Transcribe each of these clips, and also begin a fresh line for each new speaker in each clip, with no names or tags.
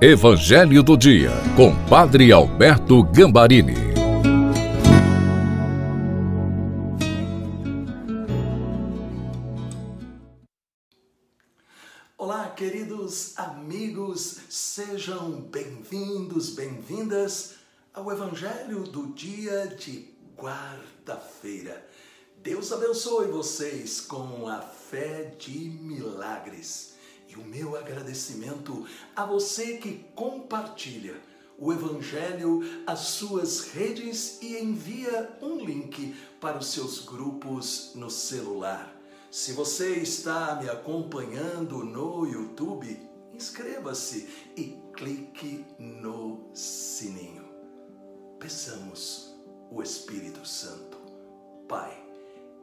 Evangelho do Dia, com Padre Alberto Gambarini.
Olá, queridos amigos, sejam bem-vindos, bem-vindas ao Evangelho do dia de quarta-feira. Deus abençoe vocês com a fé de milagres. E o meu agradecimento a você que compartilha o Evangelho às suas redes e envia um link para os seus grupos no celular. Se você está me acompanhando no YouTube, inscreva-se e clique no sininho. Peçamos o Espírito Santo. Pai,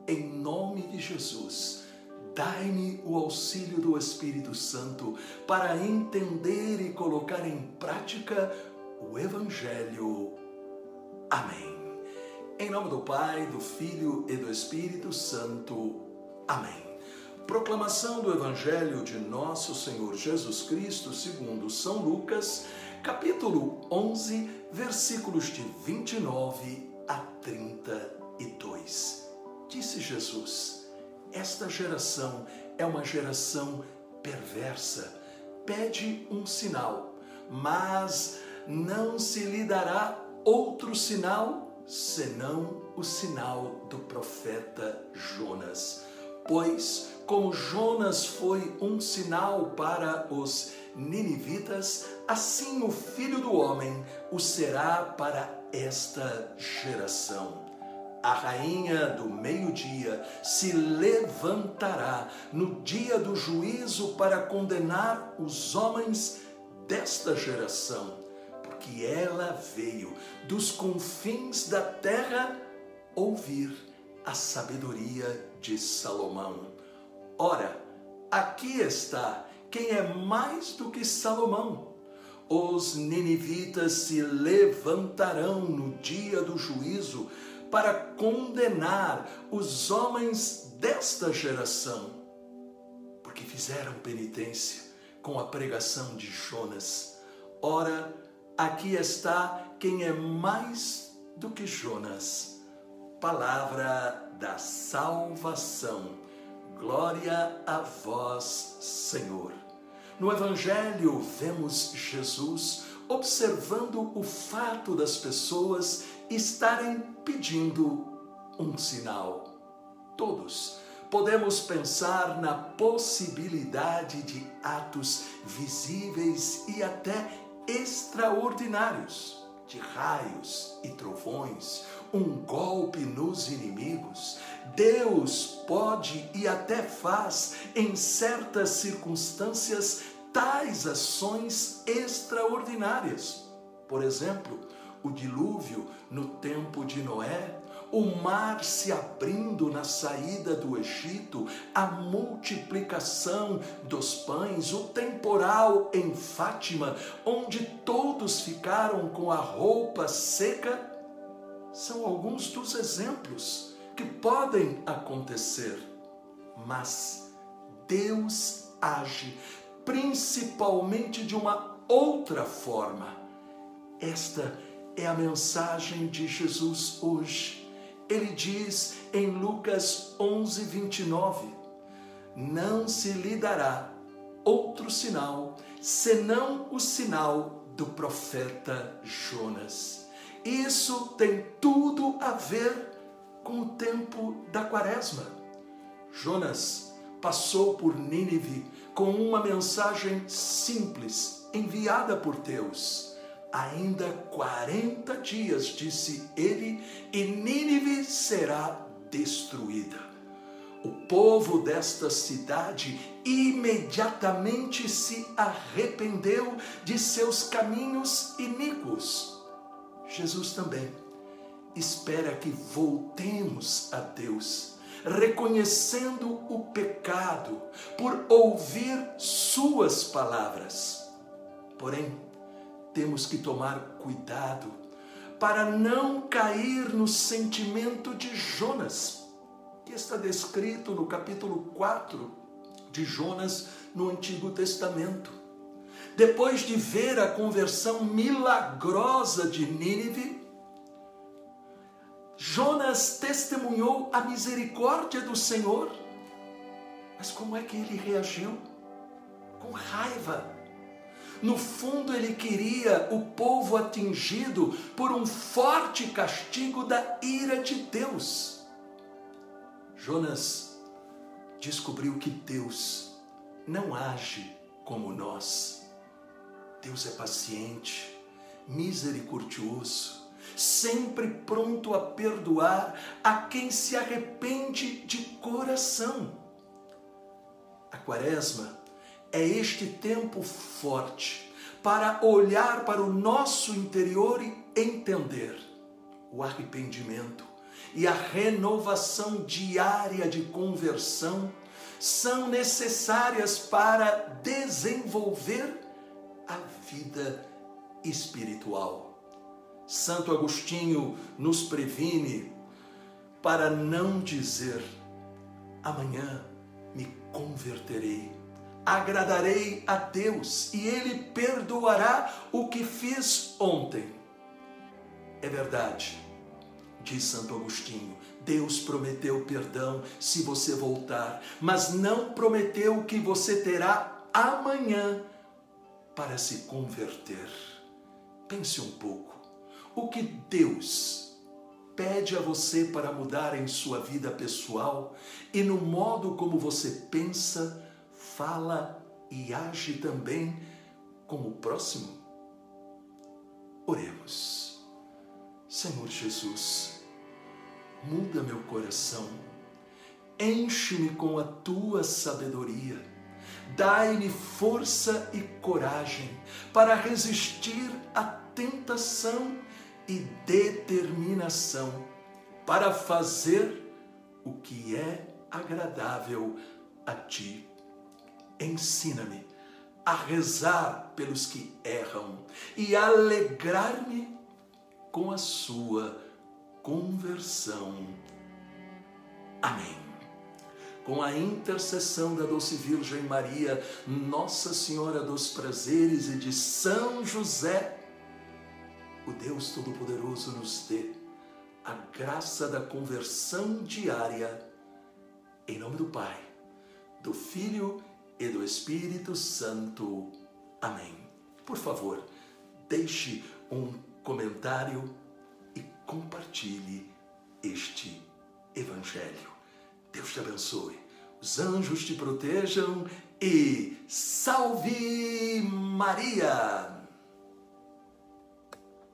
em nome de Jesus, Dai-me o auxílio do Espírito Santo para entender e colocar em prática o Evangelho. Amém. Em nome do Pai, do Filho e do Espírito Santo. Amém. Proclamação do Evangelho de Nosso Senhor Jesus Cristo, segundo São Lucas, capítulo 11, versículos de 29 a 32. Disse Jesus: esta geração é uma geração perversa. Pede um sinal, mas não se lhe dará outro sinal senão o sinal do profeta Jonas. Pois, como Jonas foi um sinal para os ninivitas, assim o filho do homem o será para esta geração a rainha do meio-dia se levantará no dia do juízo para condenar os homens desta geração, porque ela veio dos confins da terra ouvir a sabedoria de Salomão. Ora, aqui está quem é mais do que Salomão. Os ninivitas se levantarão no dia do juízo para condenar os homens desta geração, porque fizeram penitência com a pregação de Jonas. Ora, aqui está quem é mais do que Jonas. Palavra da salvação. Glória a vós, Senhor. No Evangelho vemos Jesus observando o fato das pessoas estarem pedindo um sinal. Todos podemos pensar na possibilidade de atos visíveis e até extraordinários, de raios e trovões, um golpe nos inimigos. Deus pode e até faz, em certas circunstâncias, tais ações extraordinárias. Por exemplo, o dilúvio no tempo de Noé, o mar se abrindo na saída do Egito, a multiplicação dos pães, o temporal em Fátima, onde todos ficaram com a roupa seca, são alguns dos exemplos que podem acontecer. Mas Deus age principalmente de uma outra forma. Esta é a mensagem de Jesus hoje. Ele diz em Lucas 11, 29: Não se lhe dará outro sinal senão o sinal do profeta Jonas. Isso tem tudo a ver com o tempo da quaresma. Jonas passou por Nínive com uma mensagem simples enviada por Deus Ainda 40 dias, disse ele, e Nínive será destruída. O povo desta cidade imediatamente se arrependeu de seus caminhos iníquos. Jesus também espera que voltemos a Deus, reconhecendo o pecado por ouvir Suas palavras. Porém, temos que tomar cuidado para não cair no sentimento de Jonas, que está descrito no capítulo 4 de Jonas no Antigo Testamento. depois de ver a conversão milagrosa de Nínive, Jonas testemunhou a misericórdia do Senhor. Mas como é que ele reagiu? Com raiva. No fundo, ele queria o povo atingido por um forte castigo da ira de Deus. Jonas descobriu que Deus não age como nós. Deus é paciente, misericordioso, sempre pronto a perdoar a quem se arrepende de coração. A Quaresma é este tempo forte para olhar para o nosso interior e entender o arrependimento e a renovação diária de conversão são necessárias para desenvolver a vida espiritual. Santo Agostinho nos previne para não dizer amanhã me converterei, agradarei a Deus e Ele perdoará o que fiz ontem. É verdade, diz Santo Agostinho, Deus prometeu perdão se você voltar, mas não prometeu que você terá amanhã para se converter. Pense um pouco. O que Deus pede a você para mudar em sua vida pessoal e no modo como você pensa, fala e age também como o próximo? Oremos. Senhor Jesus, muda meu coração, enche-me com a tua sabedoria Dai-me força e coragem para resistir à tentação e determinação para fazer o que é agradável a ti. Ensina-me a rezar pelos que erram e alegrar-me com a sua conversão. Amém com a intercessão da doce Virgem Maria, Nossa Senhora dos Prazeres e de São José, o Deus Todo-Poderoso nos dê a graça da conversão diária. Em nome do Pai, do Filho e do Espírito Santo. Amém. Por favor, deixe um comentário e compartilhe este Evangelho. Deus te abençoe, os anjos te protejam e salve Maria!